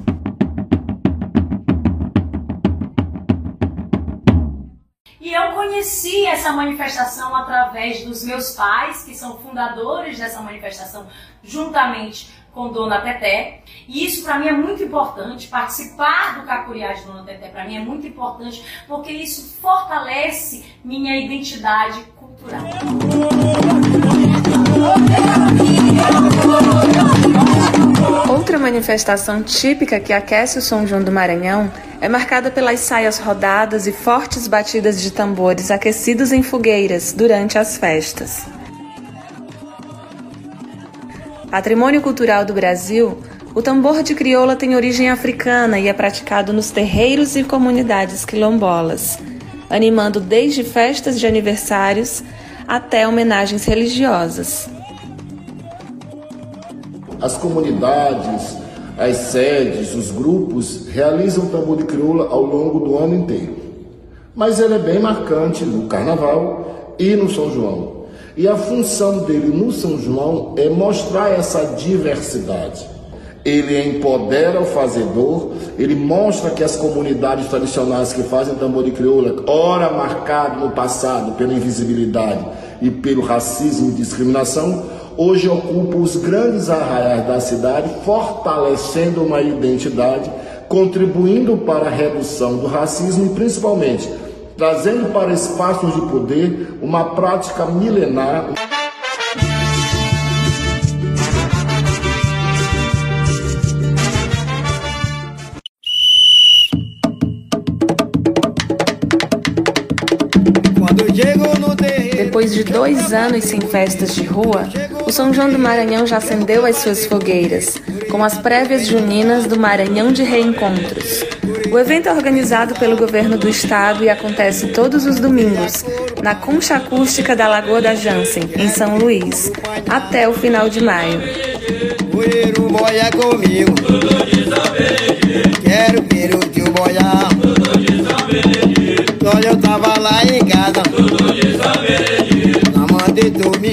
E eu conheci essa manifestação através dos meus pais, que são fundadores dessa manifestação, juntamente com Dona Teté. E isso para mim é muito importante, participar do Cacuriá de Dona Teté para mim é muito importante, porque isso fortalece minha identidade cultural. Outra manifestação típica que aquece o São João do Maranhão é marcada pelas saias rodadas e fortes batidas de tambores aquecidos em fogueiras durante as festas. Patrimônio cultural do Brasil, o tambor de crioula tem origem africana e é praticado nos terreiros e comunidades quilombolas, animando desde festas de aniversários até homenagens religiosas. As comunidades, as sedes, os grupos realizam o tambor de crioula ao longo do ano inteiro. Mas ele é bem marcante no Carnaval e no São João. E a função dele no São João é mostrar essa diversidade. Ele empodera o fazedor, ele mostra que as comunidades tradicionais que fazem tambor de crioula, ora marcado no passado pela invisibilidade e pelo racismo e discriminação, hoje ocupam os grandes arraiais da cidade, fortalecendo uma identidade, contribuindo para a redução do racismo e principalmente trazendo para espaços de poder uma prática milenar. Depois de dois anos sem festas de rua, o São João do Maranhão já acendeu as suas fogueiras, com as prévias juninas do Maranhão de Reencontros, o evento é organizado pelo governo do estado e acontece todos os domingos, na concha acústica da Lagoa da Jansen, em São Luís, até o final de maio. Olha, eu tava lá em casa. Tu me.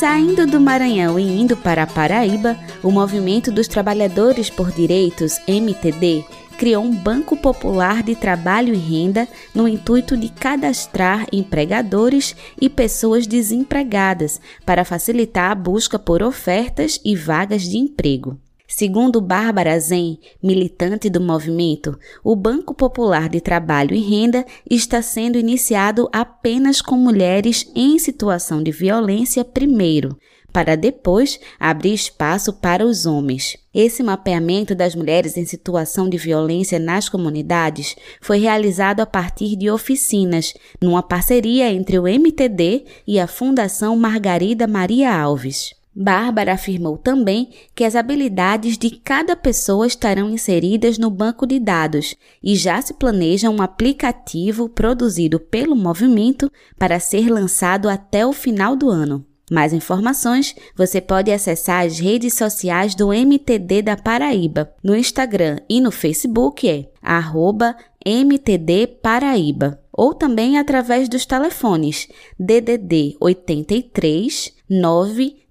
Saindo do Maranhão e indo para a Paraíba, o Movimento dos Trabalhadores por Direitos, MTD, criou um Banco Popular de Trabalho e Renda no intuito de cadastrar empregadores e pessoas desempregadas para facilitar a busca por ofertas e vagas de emprego. Segundo Bárbara Zen, militante do movimento, o Banco Popular de Trabalho e Renda está sendo iniciado apenas com mulheres em situação de violência primeiro, para depois abrir espaço para os homens. Esse mapeamento das mulheres em situação de violência nas comunidades foi realizado a partir de oficinas, numa parceria entre o MTD e a Fundação Margarida Maria Alves. Bárbara afirmou também que as habilidades de cada pessoa estarão inseridas no banco de dados e já se planeja um aplicativo produzido pelo movimento para ser lançado até o final do ano. Mais informações você pode acessar as redes sociais do MTD da Paraíba. No Instagram e no Facebook é MTD Paraíba ou também através dos telefones DDD 83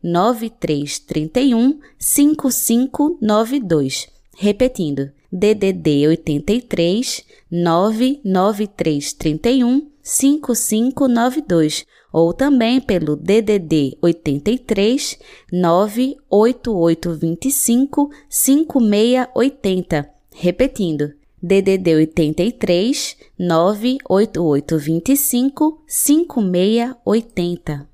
99331 5592. Repetindo, DDD 83 99331 5592 ou também pelo DDD 83 98825 5680. Repetindo, DDD 83 98825 5680.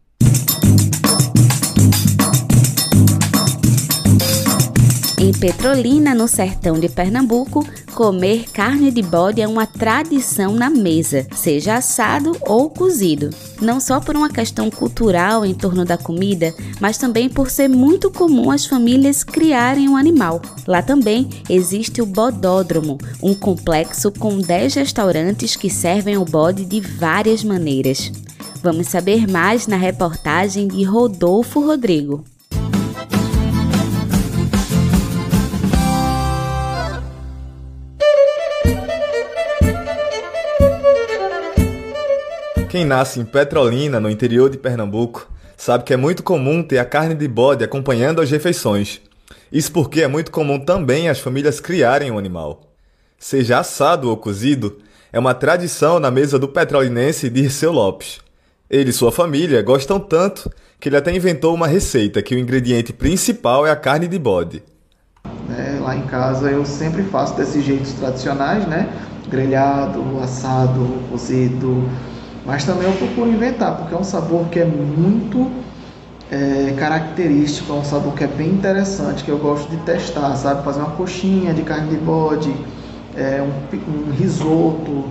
Em Petrolina, no sertão de Pernambuco, comer carne de bode é uma tradição na mesa, seja assado ou cozido. Não só por uma questão cultural em torno da comida, mas também por ser muito comum as famílias criarem um animal. Lá também existe o Bodódromo, um complexo com 10 restaurantes que servem o bode de várias maneiras. Vamos saber mais na reportagem de Rodolfo Rodrigo. Quem nasce em Petrolina, no interior de Pernambuco, sabe que é muito comum ter a carne de bode acompanhando as refeições. Isso porque é muito comum também as famílias criarem um animal. Seja assado ou cozido, é uma tradição na mesa do petrolinense Dirceu Lopes. Ele e sua família gostam tanto que ele até inventou uma receita que o ingrediente principal é a carne de bode. É, lá em casa eu sempre faço desses jeitos tradicionais, né? Grelhado, assado, cozido, mas também eu procuro inventar, porque é um sabor que é muito é, característico, é um sabor que é bem interessante, que eu gosto de testar, sabe? Fazer uma coxinha de carne de bode, é, um, um risoto,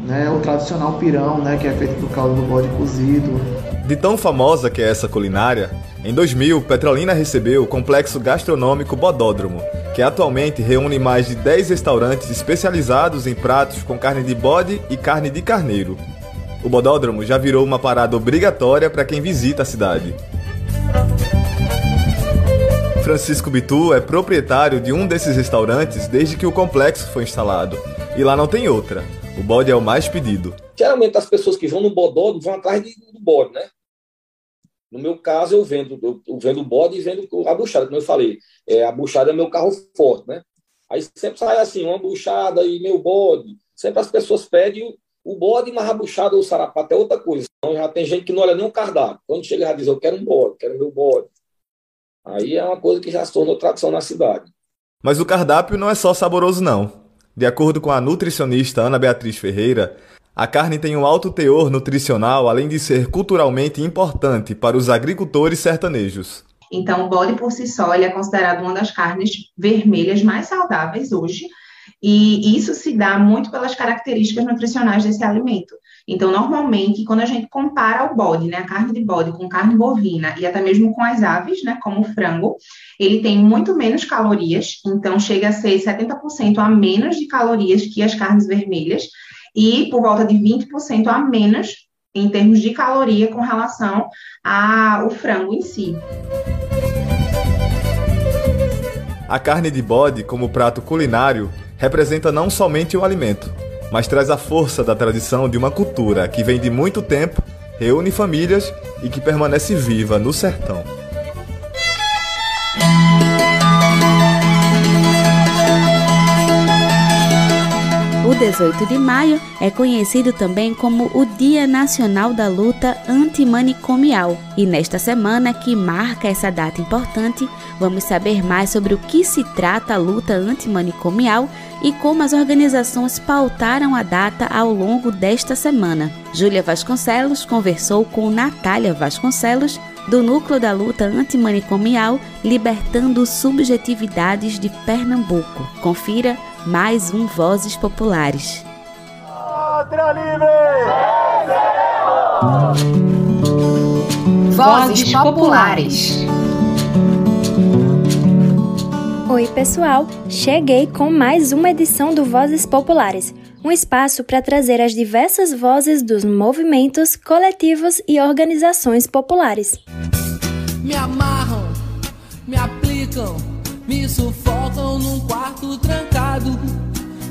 né? o tradicional pirão, né? que é feito do caldo do bode cozido. De tão famosa que é essa culinária, em 2000, Petrolina recebeu o complexo gastronômico Bodódromo, que atualmente reúne mais de 10 restaurantes especializados em pratos com carne de bode e carne de carneiro. O bodódromo já virou uma parada obrigatória para quem visita a cidade. Francisco Bitu é proprietário de um desses restaurantes desde que o complexo foi instalado. E lá não tem outra. O bode é o mais pedido. Geralmente as pessoas que vão no bodódromo vão atrás do bode, né? No meu caso, eu vendo, eu vendo o bode e vendo a buchada, como eu falei. É, a buchada é meu carro forte, né? Aí sempre sai assim, uma buchada e meu bode. Sempre as pessoas pedem o bode mais rabuchado ou sarapato é outra coisa. Então já tem gente que não olha nem o cardápio. Quando chega já diz, eu quero um bode, quero meu bode. Aí é uma coisa que já se tornou tradição na cidade. Mas o cardápio não é só saboroso, não. De acordo com a nutricionista Ana Beatriz Ferreira, a carne tem um alto teor nutricional, além de ser culturalmente importante para os agricultores sertanejos. Então, o bode por si só ele é considerado uma das carnes vermelhas mais saudáveis hoje E isso se dá muito pelas características nutricionais desse alimento. Então, normalmente, quando a gente compara o bode, né, a carne de bode com carne bovina e até mesmo com as aves, né, como o frango, ele tem muito menos calorias, então chega a ser 70% a menos de calorias que as carnes vermelhas e por volta de 20% a menos em termos de caloria com relação ao frango em si. A carne de bode, como prato culinário, representa não somente o alimento, mas traz a força da tradição de uma cultura que vem de muito tempo, reúne famílias e que permanece viva no sertão. 18 de maio é conhecido também como o Dia Nacional da Luta Antimanicomial. E nesta semana que marca essa data importante, vamos saber mais sobre o que se trata a luta antimanicomial e como as organizações pautaram a data ao longo desta semana. Júlia Vasconcelos conversou com Natália Vasconcelos, do Núcleo da Luta Antimanicomial Libertando Subjetividades de Pernambuco. Confira mais um Vozes Populares. Vozes Populares. Oi, pessoal! Cheguei com mais uma edição do Vozes Populares, um espaço para trazer as diversas vozes dos movimentos, coletivos e organizações populares. Me amarram, me aplicam, me sufocam num quarto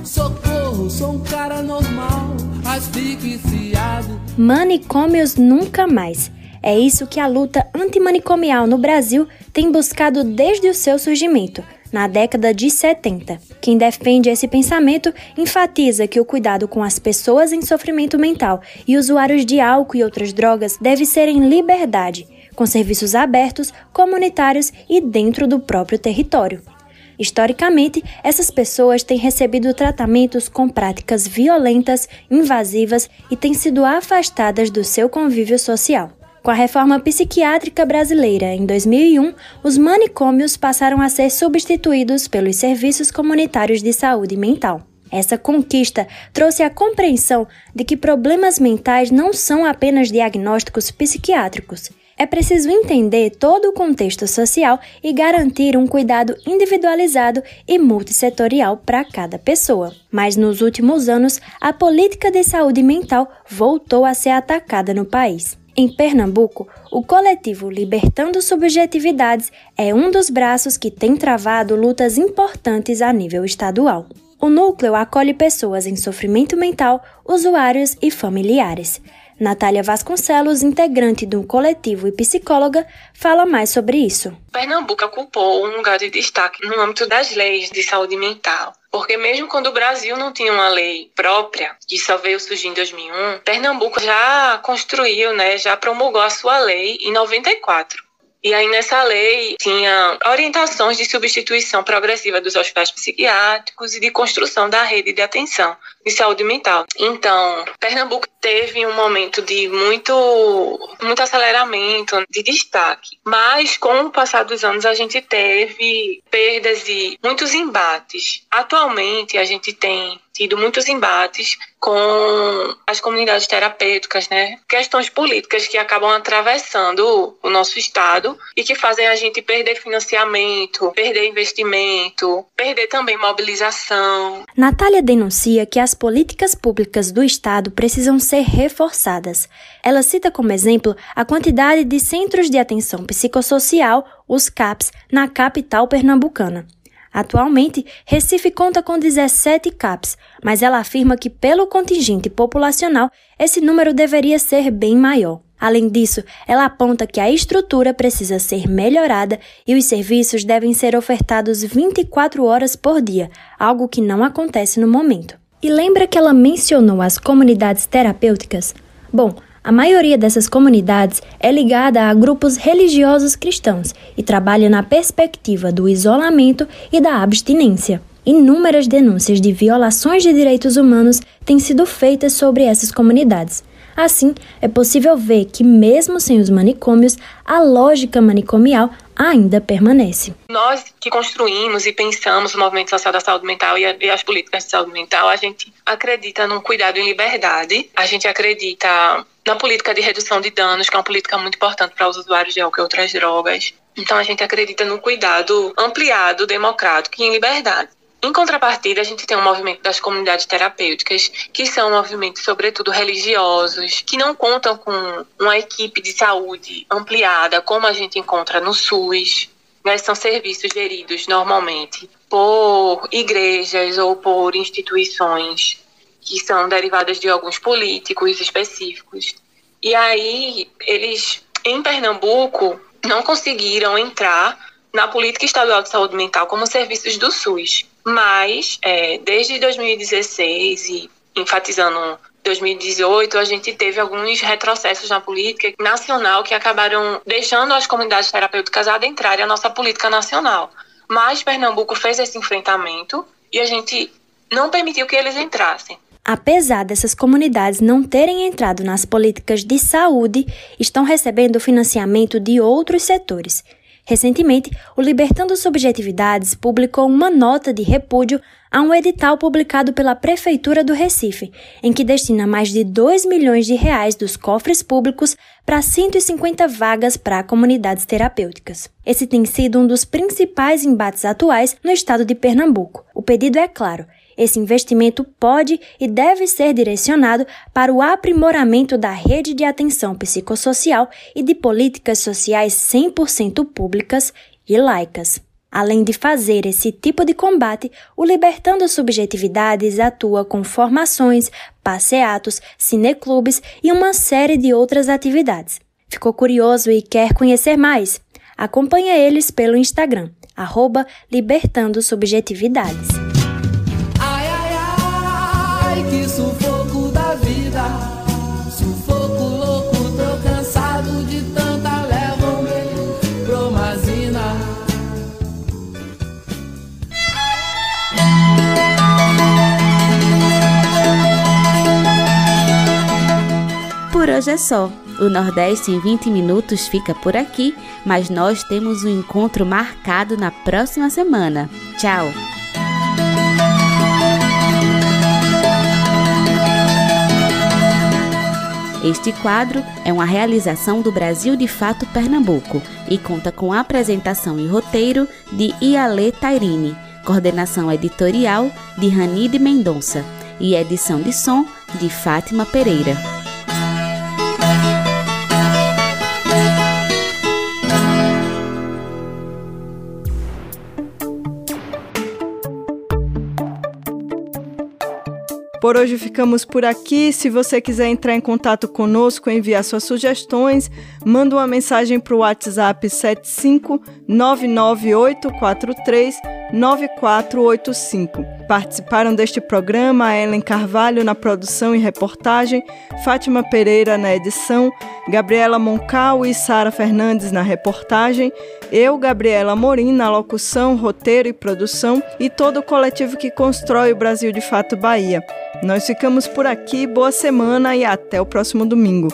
Socorro, sou um cara normal, asfixiado. Manicômios nunca mais. É isso que a luta antimanicomial no Brasil tem buscado desde o seu surgimento na década de 70. Quem defende esse pensamento enfatiza que o cuidado com as pessoas em sofrimento mental e usuários de álcool e outras drogas deve ser em liberdade, com serviços abertos, comunitários e dentro do próprio território. Historicamente, essas pessoas têm recebido tratamentos com práticas violentas, invasivas e têm sido afastadas do seu convívio social. Com a reforma psiquiátrica brasileira em 2001, os manicômios passaram a ser substituídos pelos serviços comunitários de saúde mental. Essa conquista trouxe a compreensão de que problemas mentais não são apenas diagnósticos psiquiátricos. É preciso entender todo o contexto social e garantir um cuidado individualizado e multissetorial para cada pessoa. Mas nos últimos anos, a política de saúde mental voltou a ser atacada no país. Em Pernambuco, o coletivo Libertando Subjetividades é um dos braços que tem travado lutas importantes a nível estadual. O núcleo acolhe pessoas em sofrimento mental, usuários e familiares. Natália Vasconcelos, integrante do coletivo e psicóloga, fala mais sobre isso. Pernambuco ocupou um lugar de destaque no âmbito das leis de saúde mental. Porque mesmo quando o Brasil não tinha uma lei própria, que só veio surgir em 2001, Pernambuco já construiu, né, já promulgou a sua lei em 94. E aí nessa lei tinha orientações de substituição progressiva dos hospitais psiquiátricos e de construção da rede de atenção de saúde mental. Então, Pernambuco teve um momento de muito muito aceleramento, de destaque. Mas com o passar dos anos a gente teve perdas e muitos embates. Atualmente a gente tem tido muitos embates com as comunidades terapêuticas, né? Questões políticas que acabam atravessando o nosso estado e que fazem a gente perder financiamento, perder investimento, perder também mobilização. Natália denuncia que as políticas públicas do estado precisam ser reforçadas. Ela cita como exemplo a quantidade de centros de atenção psicossocial, os CAPs, na capital pernambucana. Atualmente, Recife conta com 17 CAPs, mas ela afirma que, pelo contingente populacional, esse número deveria ser bem maior. Além disso, ela aponta que a estrutura precisa ser melhorada e os serviços devem ser ofertados 24 horas por dia, algo que não acontece no momento. E lembra que ela mencionou as comunidades terapêuticas? Bom, a maioria dessas comunidades é ligada a grupos religiosos cristãos e trabalha na perspectiva do isolamento e da abstinência. Inúmeras denúncias de violações de direitos humanos têm sido feitas sobre essas comunidades. Assim, é possível ver que, mesmo sem os manicômios, a lógica manicomial ainda permanece. Nós que construímos e pensamos o movimento social da saúde mental e, as políticas de saúde mental, a gente acredita num cuidado em liberdade, a gente acredita na política de redução de danos, que é uma política muito importante para os usuários de álcool e outras drogas. Então a gente acredita no cuidado ampliado, democrático e em liberdade. Em contrapartida, a gente tem um movimento das comunidades terapêuticas, que são movimentos, sobretudo religiosos, que não contam com uma equipe de saúde ampliada, como a gente encontra no SUS. Mas são serviços geridos normalmente por igrejas ou por instituições que são derivadas de alguns políticos específicos. E aí, eles, em Pernambuco, não conseguiram entrar na política estadual de saúde mental como serviços do SUS. Mas, é, desde 2016 e enfatizando 2018, a gente teve alguns retrocessos na política nacional que acabaram deixando as comunidades terapêuticas adentrarem a nossa política nacional. Mas Pernambuco fez esse enfrentamento e a gente não permitiu que eles entrassem. Apesar dessas comunidades não terem entrado nas políticas de saúde, estão recebendo financiamento de outros setores, Recentemente, o Libertando Subjetividades publicou uma nota de repúdio a um edital publicado pela Prefeitura do Recife, em que destina mais de 2 milhões de reais dos cofres públicos para 150 vagas para comunidades terapêuticas. Esse tem sido um dos principais embates atuais no estado de Pernambuco. O pedido é claro, esse investimento pode e deve ser direcionado para o aprimoramento da rede de atenção psicossocial e de políticas sociais 100% públicas e laicas. Além de fazer esse tipo de combate, o Libertando Subjetividades atua com formações, passeatos, cineclubes e uma série de outras atividades. Ficou curioso e quer conhecer mais? Acompanhe eles pelo Instagram, arroba Libertando Subjetividades. Por hoje é só. O Nordeste em 20 minutos fica por aqui, mas nós temos um encontro marcado na próxima semana. Tchau! Este quadro é uma realização do Brasil de Fato Pernambuco e conta com a apresentação e roteiro de Iale Tairini, coordenação editorial de Ranide Mendonça e edição de som de Fátima Pereira. Por hoje ficamos por aqui. Se você quiser entrar em contato conosco, enviar suas sugestões, manda uma mensagem para o WhatsApp 75998439485. Participaram deste programa a Ellen Carvalho na produção e reportagem, Fátima Pereira na edição, Gabriela Moncal e Sara Fernandes na reportagem, eu, Gabriela Morim, na locução, roteiro e produção e todo o coletivo que constrói o Brasil de Fato Bahia. Nós ficamos por aqui, boa semana e até o próximo domingo.